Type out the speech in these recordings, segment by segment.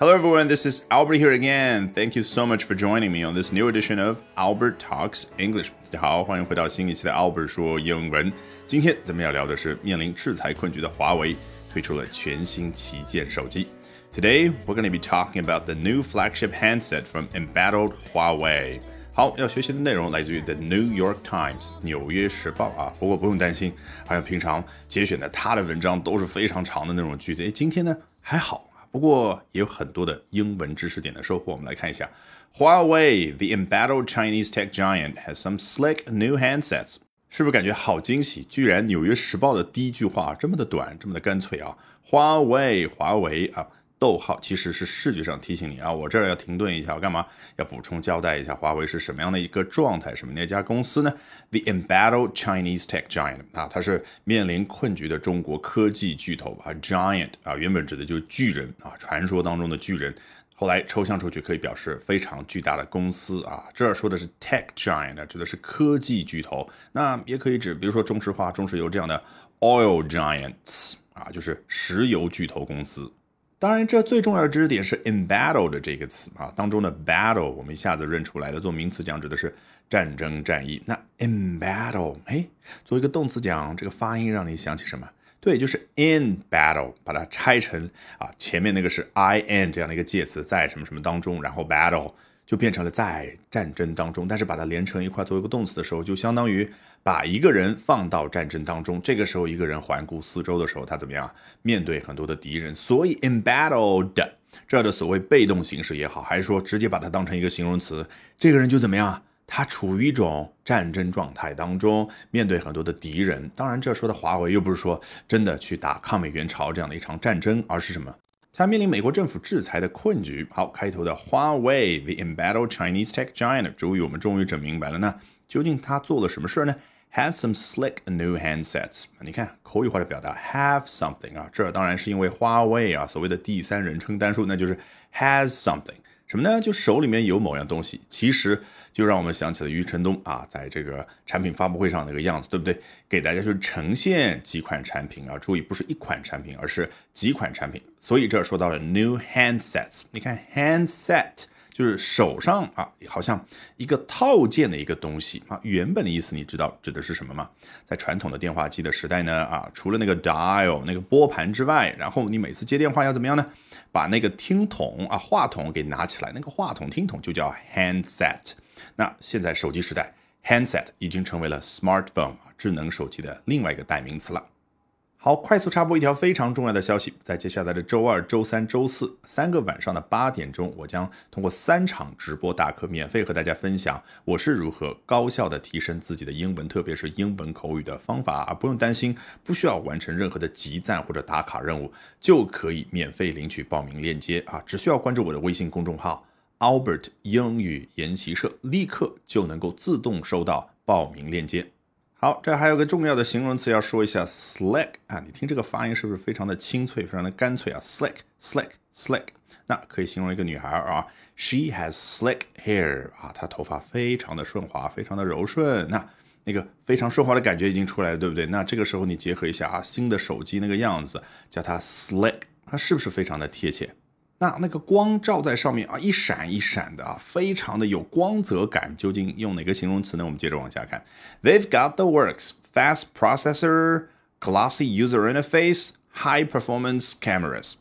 Hello, everyone. This is Albert here again. Thank you so much for joining me on this new edition of Albert Talks English. 大家好，欢迎回到新一期的 Albert 说英文。今天咱们要聊的是面临制裁困局的华为推出了全新旗舰手机。Today we're going to be talking about the new flagship handset from embattled Huawei. 好，要学习的内容来自于 The New York Times 纽约时报啊。不过不用担心，好像平常节选的他的文章都是非常长的那种句子。诶，今天呢还好。 不过也有很多的英文知识点的收获。我们来看一下，Huawei, the embattled Chinese tech giant, has some slick new handsets。是不是感觉好惊喜？居然《纽约时报》的第一句话这么的短，这么的干脆啊！华为，华为啊！逗号其实是视觉上提醒你啊，我这儿要停顿一下，我干嘛？要补充交代一下，华为是什么样的一个状态？什么那家公司呢？The embattled Chinese tech giant 啊，它是面临困局的中国科技巨头啊，giant 啊，原本指的就是巨人啊，传说当中的巨人，后来抽象出去可以表示非常巨大的公司啊。这儿说的是 tech giant，指的是科技巨头，那也可以指，比如说中石化、中石油这样的 oil giants 啊，就是石油巨头公司。当然，这最重要的知识点是 embattle 的这个词啊，当中的 battle 我们一下子认出来的，做名词讲指的是战争、战役。那 embattle，哎，做一个动词讲，这个发音让你想起什么？对，就是 in battle，把它拆成啊，前面那个是 i n 这样的一个介词，在什么什么当中，然后 battle 就变成了在战争当中。但是把它连成一块，作为一个动词的时候，就相当于。把一个人放到战争当中，这个时候一个人环顾四周的时候，他怎么样面对很多的敌人？所以 embattled 这儿的所谓被动形式也好，还是说直接把它当成一个形容词，这个人就怎么样？他处于一种战争状态当中，面对很多的敌人。当然，这说的华为又不是说真的去打抗美援朝这样的一场战争，而是什么？他面临美国政府制裁的困局。好，开头的华为 the embattled Chinese tech giant，主语，我们终于整明白了，那究竟他做了什么事呢？Has some slick new handsets。你看口语化的表达，have something 啊，这当然是因为华为啊，所谓的第三人称单数，那就是 has something 什么呢？就手里面有某样东西。其实就让我们想起了余承东啊，在这个产品发布会上那个样子，对不对？给大家去呈现几款产品啊，注意不是一款产品，而是几款产品。所以这说到了 new handsets。你看 handset。就是手上啊，好像一个套件的一个东西啊。原本的意思你知道指的是什么吗？在传统的电话机的时代呢，啊，除了那个 dial 那个拨盘之外，然后你每次接电话要怎么样呢？把那个听筒啊话筒给拿起来，那个话筒听筒就叫 handset。那现在手机时代，handset 已经成为了 smartphone 智能手机的另外一个代名词了。好，快速插播一条非常重要的消息，在接下来的周二、周三、周四三个晚上的八点钟，我将通过三场直播大课，免费和大家分享我是如何高效的提升自己的英文，特别是英文口语的方法啊！不用担心，不需要完成任何的集赞或者打卡任务，就可以免费领取报名链接啊！只需要关注我的微信公众号 Albert 英语研习社，立刻就能够自动收到报名链接。好，这还有个重要的形容词要说一下，slick 啊，你听这个发音是不是非常的清脆，非常的干脆啊？slick，slick，slick，那可以形容一个女孩啊，she has slick hair 啊，她头发非常的顺滑，非常的柔顺，那那个非常顺滑的感觉已经出来了，对不对？那这个时候你结合一下啊，新的手机那个样子，叫它 slick，它是不是非常的贴切？那那个光照在上面啊，一闪一闪的啊，非常的有光泽感。究竟用哪个形容词呢？我们接着往下看。They've got the works: fast processor, glossy user interface, high performance cameras.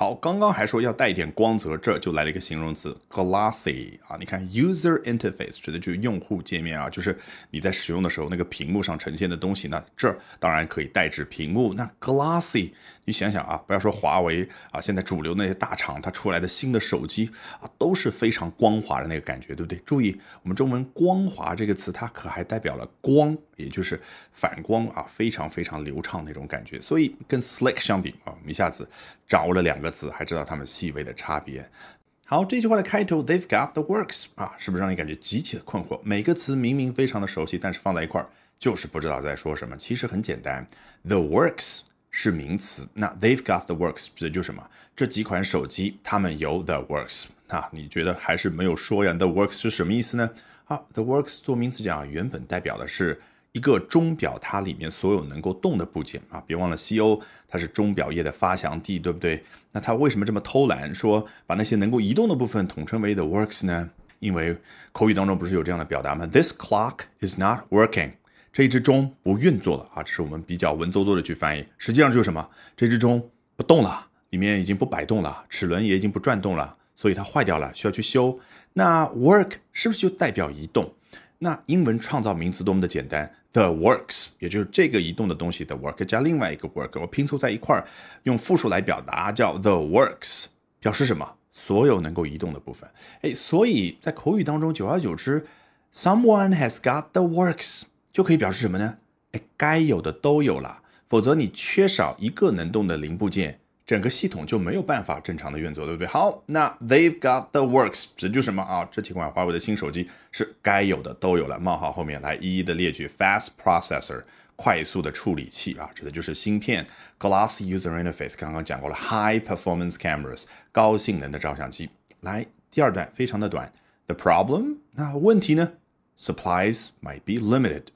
好，刚刚还说要带一点光泽，这就来了一个形容词 glossy 啊。你看 user interface 指的就是用户界面啊，就是你在使用的时候那个屏幕上呈现的东西。呢这当然可以代指屏幕。那 glossy，你想想啊，不要说华为啊，现在主流那些大厂它出来的新的手机啊，都是非常光滑的那个感觉，对不对？注意，我们中文“光滑”这个词，它可还代表了光，也就是反光啊，非常非常流畅那种感觉。所以跟 slick 相比啊，一下子掌握了两个。词还知道它们细微的差别。好，这句话的开头，They've got the works 啊，是不是让你感觉极其的困惑？每个词明明非常的熟悉，但是放在一块儿就是不知道在说什么。其实很简单，the works 是名词，那 They've got the works 指的就是什么？这几款手机它们有 the works 啊？你觉得还是没有说呀？The works 是什么意思呢？好，the works 做名词讲，原本代表的是一个钟表它里面所有能够动的部件啊，别忘了西欧它是钟表业的发祥地，对不对？那它为什么这么偷懒，说把那些能够移动的部分统称为 the works 呢？因为口语当中不是有这样的表达吗？This clock is not working。这一只钟不运作了啊，这是我们比较文绉绉的去翻译，实际上就是什么？这只钟不动了，里面已经不摆动了，齿轮也已经不转动了，所以它坏掉了，需要去修。那 work 是不是就代表移动？那英文创造名词多么的简单，the works，也就是这个移动的东西的 work 加另外一个 work，我拼凑在一块儿，用复数来表达，叫 the works，表示什么？所有能够移动的部分。哎，所以在口语当中，久而久之，someone has got the works 就可以表示什么呢？哎，该有的都有了，否则你缺少一个能动的零部件。整个系统就没有办法正常的运作，对不对？好，那 they've got the works 指的就什么啊？这几款华为的新手机是该有的都有了。冒号后面来一一的列举：fast processor 快速的处理器啊，指的就是芯片；glass user interface 刚刚讲过了；high performance cameras 高性能的照相机。来，第二段非常的短，the problem 那问题呢？supplies might be limited。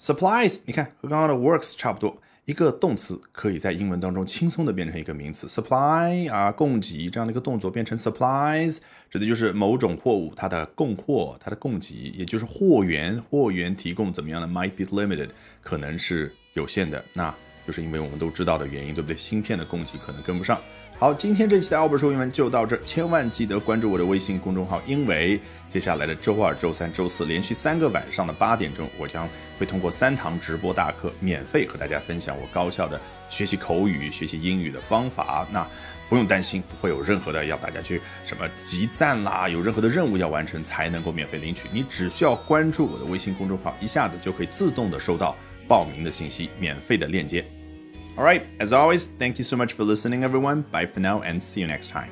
supplies 你看和刚刚的 works 差不多。一个动词可以在英文当中轻松的变成一个名词，supply 啊，供给这样的一个动作变成 supplies，指的就是某种货物它的供货、它的供给，也就是货源，货源提供怎么样呢？might be limited，可能是有限的，那就是因为我们都知道的原因，对不对？芯片的供给可能跟不上。好，今天这期的奥本说英文就到这，千万记得关注我的微信公众号，因为接下来的周二、周三、周四连续三个晚上的八点钟，我将会通过三堂直播大课，免费和大家分享我高效的学习口语、学习英语的方法。那不用担心，不会有任何的要大家去什么集赞啦，有任何的任务要完成才能够免费领取。你只需要关注我的微信公众号，一下子就可以自动的收到报名的信息，免费的链接。All right, as always, thank you so much for listening, everyone. Bye for now and see you next time.